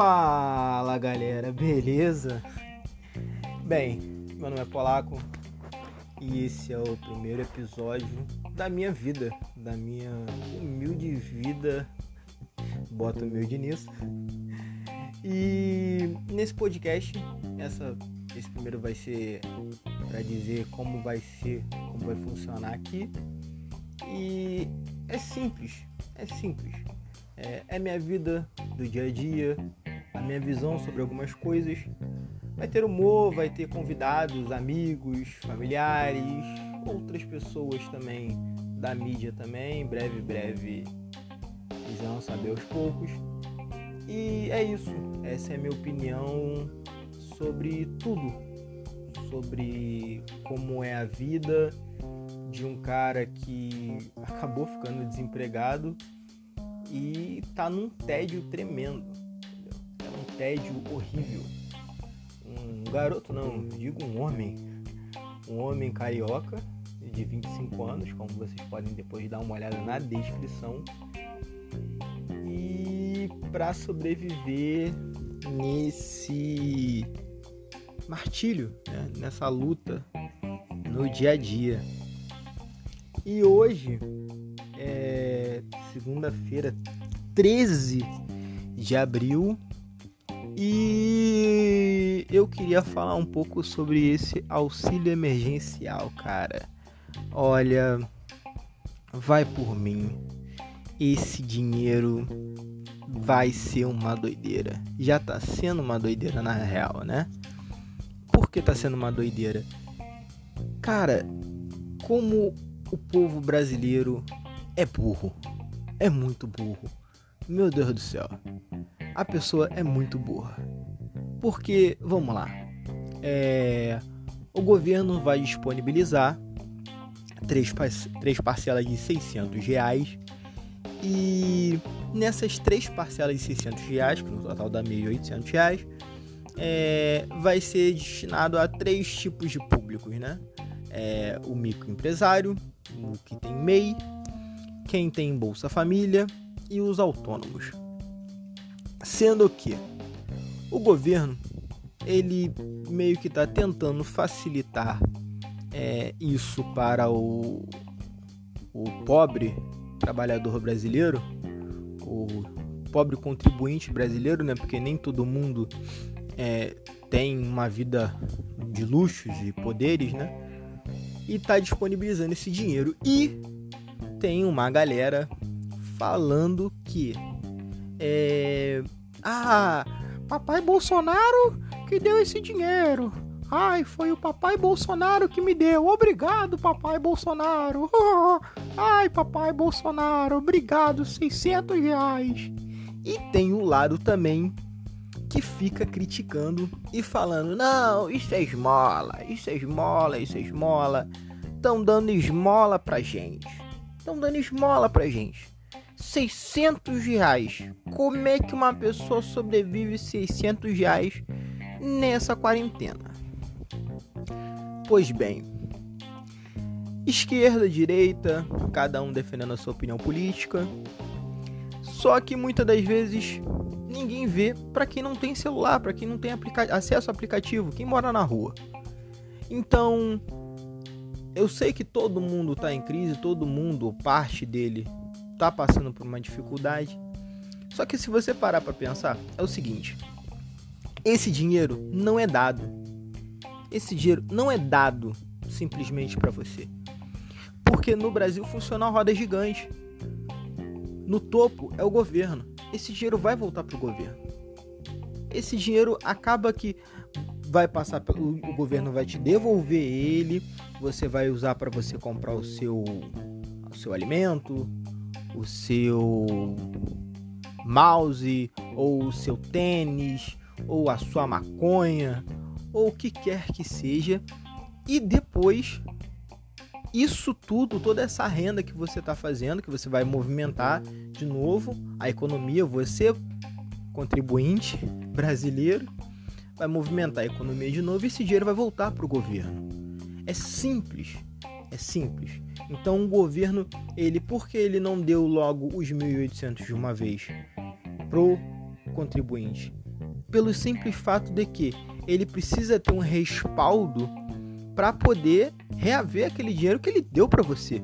Fala galera, beleza? Bem, meu nome é Polaco e esse é o primeiro episódio da minha vida, da minha humilde vida, bota humilde nisso. E nesse podcast, essa, esse primeiro vai ser para dizer como vai ser, como vai funcionar aqui. E é simples, é simples. É, é minha vida do dia a dia, a minha visão sobre algumas coisas. Vai ter humor, vai ter convidados, amigos, familiares, outras pessoas também da mídia também. Breve, breve, vocês vão saber aos poucos. E é isso. Essa é a minha opinião sobre tudo. Sobre como é a vida de um cara que acabou ficando desempregado e tá num tédio tremendo. Tédio horrível. Um garoto, não, digo um homem. Um homem carioca de 25 anos, como vocês podem depois dar uma olhada na descrição. E para sobreviver nesse martírio, né? nessa luta no dia a dia. E hoje é segunda-feira, 13 de abril, e eu queria falar um pouco sobre esse auxílio emergencial, cara. Olha, vai por mim. Esse dinheiro vai ser uma doideira. Já tá sendo uma doideira na real, né? Por que tá sendo uma doideira? Cara, como o povo brasileiro é burro. É muito burro. Meu Deus do céu. A pessoa é muito burra. Porque, vamos lá. É, o governo vai disponibilizar três, três parcelas de 600 reais. E nessas três parcelas de 600 reais, que no total dá 1.800 reais, é, vai ser destinado a três tipos de públicos, né? É, o microempresário, o que tem MEI, quem tem Bolsa Família e os autônomos. Sendo que o governo ele meio que está tentando facilitar é, isso para o, o pobre trabalhador brasileiro, o pobre contribuinte brasileiro, né? Porque nem todo mundo é, tem uma vida de luxos e poderes, né? E está disponibilizando esse dinheiro. E tem uma galera falando que é, ah, papai Bolsonaro que deu esse dinheiro. Ai, foi o papai Bolsonaro que me deu. Obrigado, papai Bolsonaro. ai, papai Bolsonaro, obrigado, 600 reais. E tem um lado também que fica criticando e falando: não, isso é esmola, isso é esmola, isso é esmola. Estão dando esmola pra gente estão dando esmola pra gente. 600 reais. Como é que uma pessoa sobrevive 600 reais nessa quarentena? Pois bem, esquerda, direita, cada um defendendo a sua opinião política. Só que muitas das vezes ninguém vê para quem não tem celular, para quem não tem acesso ao aplicativo, quem mora na rua. Então, eu sei que todo mundo está em crise, todo mundo, parte dele, está passando por uma dificuldade. Só que se você parar para pensar, é o seguinte: esse dinheiro não é dado. Esse dinheiro não é dado simplesmente para você. Porque no Brasil funciona a roda gigante. No topo é o governo. Esse dinheiro vai voltar para o governo. Esse dinheiro acaba que vai passar pelo o governo vai te devolver ele, você vai usar para você comprar o seu o seu alimento, o seu mouse ou o seu tênis ou a sua maconha ou o que quer que seja e depois isso tudo, toda essa renda que você está fazendo, que você vai movimentar de novo a economia, você contribuinte brasileiro vai movimentar a economia de novo e esse dinheiro vai voltar para o governo. É simples, é simples. Então o governo, ele, porque ele não deu logo os 1.800 de uma vez pro contribuinte? pelo simples fato de que ele precisa ter um respaldo para poder reaver aquele dinheiro que ele deu para você.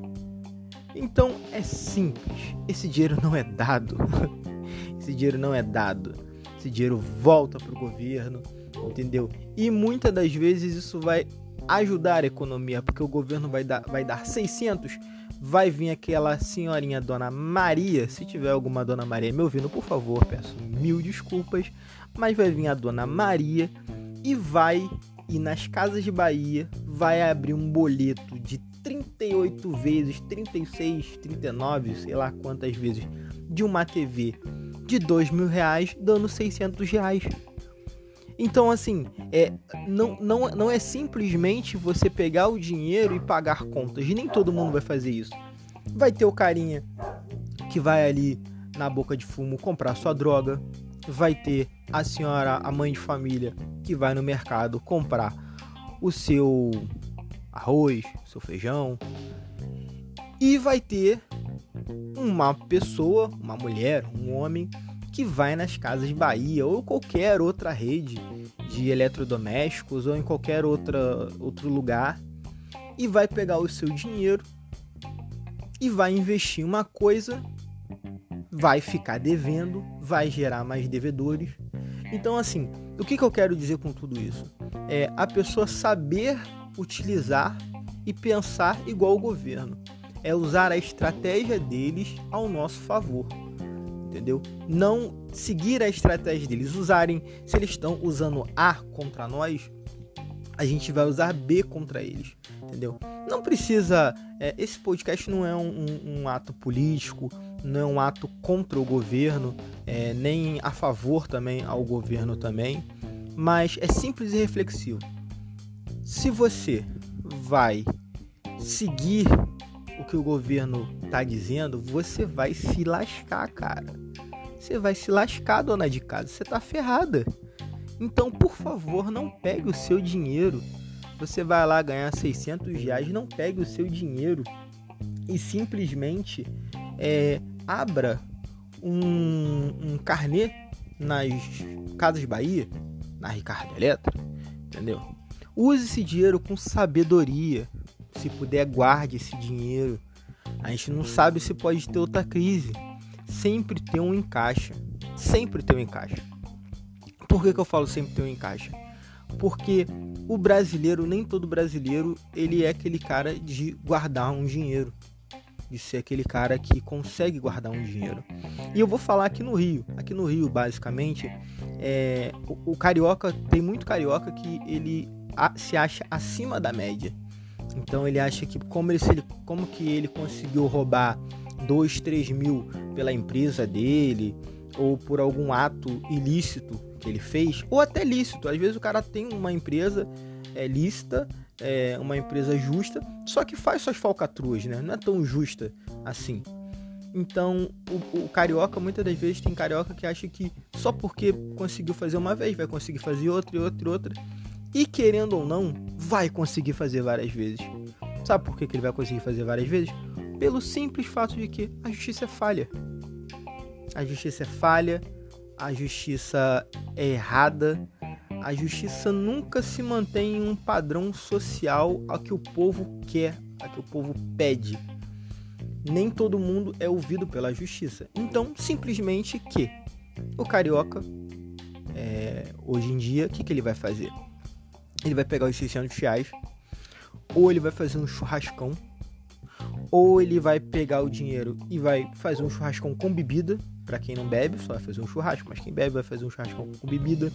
Então é simples. Esse dinheiro não é dado. Esse dinheiro não é dado. Esse dinheiro volta para o governo, entendeu? E muitas das vezes isso vai ajudar a economia, porque o governo vai dar, vai dar 600, vai vir aquela senhorinha Dona Maria, se tiver alguma Dona Maria me ouvindo, por favor, peço mil desculpas, mas vai vir a Dona Maria e vai ir nas casas de Bahia, vai abrir um boleto de 38 vezes, 36, 39, sei lá quantas vezes, de uma TV de dois mil reais, dando 600 reais. Então, assim, é, não, não, não é simplesmente você pegar o dinheiro e pagar contas. Nem todo mundo vai fazer isso. Vai ter o carinha que vai ali na boca de fumo comprar sua droga. Vai ter a senhora, a mãe de família, que vai no mercado comprar o seu arroz, seu feijão. E vai ter uma pessoa, uma mulher, um homem que vai nas casas Bahia ou qualquer outra rede de eletrodomésticos ou em qualquer outra, outro lugar e vai pegar o seu dinheiro e vai investir uma coisa, vai ficar devendo, vai gerar mais devedores. Então, assim, o que, que eu quero dizer com tudo isso? É a pessoa saber utilizar e pensar igual o governo. É usar a estratégia deles ao nosso favor entendeu? Não seguir a estratégia deles, usarem, se eles estão usando A contra nós, a gente vai usar B contra eles, entendeu? Não precisa. É, esse podcast não é um, um, um, ato político, não é um ato contra o governo, é, nem a favor também ao governo também, mas é simples e reflexivo. Se você vai seguir o que o governo tá dizendo, você vai se lascar, cara. Você vai se lascar, dona de casa. Você tá ferrada. Então, por favor, não pegue o seu dinheiro. Você vai lá ganhar 600 reais, não pegue o seu dinheiro e simplesmente é, abra um, um carnê nas Casas Bahia, na Ricardo Eletro, entendeu? Use esse dinheiro com sabedoria. Se puder, guarde esse dinheiro. A gente não sabe se pode ter outra crise. Sempre tem um encaixe. Sempre tem um encaixe. Por que, que eu falo sempre tem um encaixe? Porque o brasileiro, nem todo brasileiro, ele é aquele cara de guardar um dinheiro. De ser aquele cara que consegue guardar um dinheiro. E eu vou falar aqui no Rio. Aqui no Rio, basicamente, é, o, o carioca, tem muito carioca que ele a, se acha acima da média. Então ele acha que como, ele, como que ele conseguiu roubar 2, 3 mil pela empresa dele, ou por algum ato ilícito que ele fez, ou até lícito. Às vezes o cara tem uma empresa é, lícita, é, uma empresa justa, só que faz suas falcatruas, né? Não é tão justa assim. Então, o, o, carioca, muitas das vezes, tem carioca que acha que só porque conseguiu fazer uma vez, vai conseguir fazer outra e outra e outra. E querendo ou não, vai conseguir fazer várias vezes. Sabe por que, que ele vai conseguir fazer várias vezes? Pelo simples fato de que a justiça é falha. A justiça é falha, a justiça é errada, a justiça nunca se mantém em um padrão social a que o povo quer, a que o povo pede. Nem todo mundo é ouvido pela justiça. Então, simplesmente que o carioca, é, hoje em dia, o que, que ele vai fazer? ele vai pegar os 600 reais, ou ele vai fazer um churrascão, ou ele vai pegar o dinheiro e vai fazer um churrascão com bebida. Para quem não bebe, só vai fazer um churrasco, mas quem bebe vai fazer um churrascão com bebida.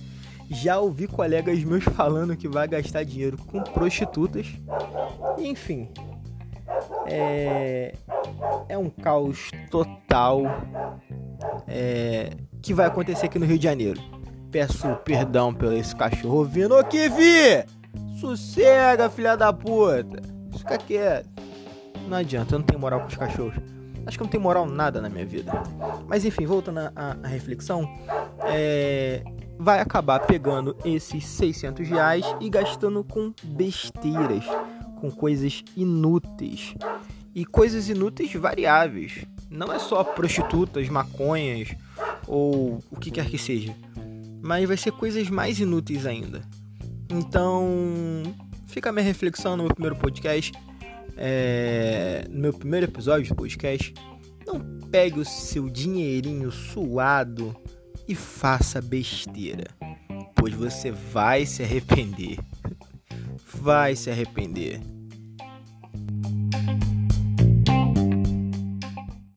Já ouvi colegas meus falando que vai gastar dinheiro com prostitutas. Enfim, é, é um caos total é, que vai acontecer aqui no Rio de Janeiro. Peço perdão pelo esse cachorro vindo. Ô, Kivi! Sossega, filha da puta! Fica quieto. Não adianta, eu não tenho moral com os cachorros. Acho que eu não tenho moral nada na minha vida. Mas enfim, voltando à, reflexão, é, vai acabar pegando esses 600 reais e gastando com besteiras, com coisas inúteis. E coisas inúteis variáveis. Não é só prostitutas, maconhas ou o que quer que seja mas vai ser coisas mais inúteis ainda. Então, fica a minha reflexão no meu primeiro podcast, é, no meu primeiro episódio do podcast. Não pegue o seu dinheirinho suado e faça besteira, pois você vai se arrepender. Vai se arrepender.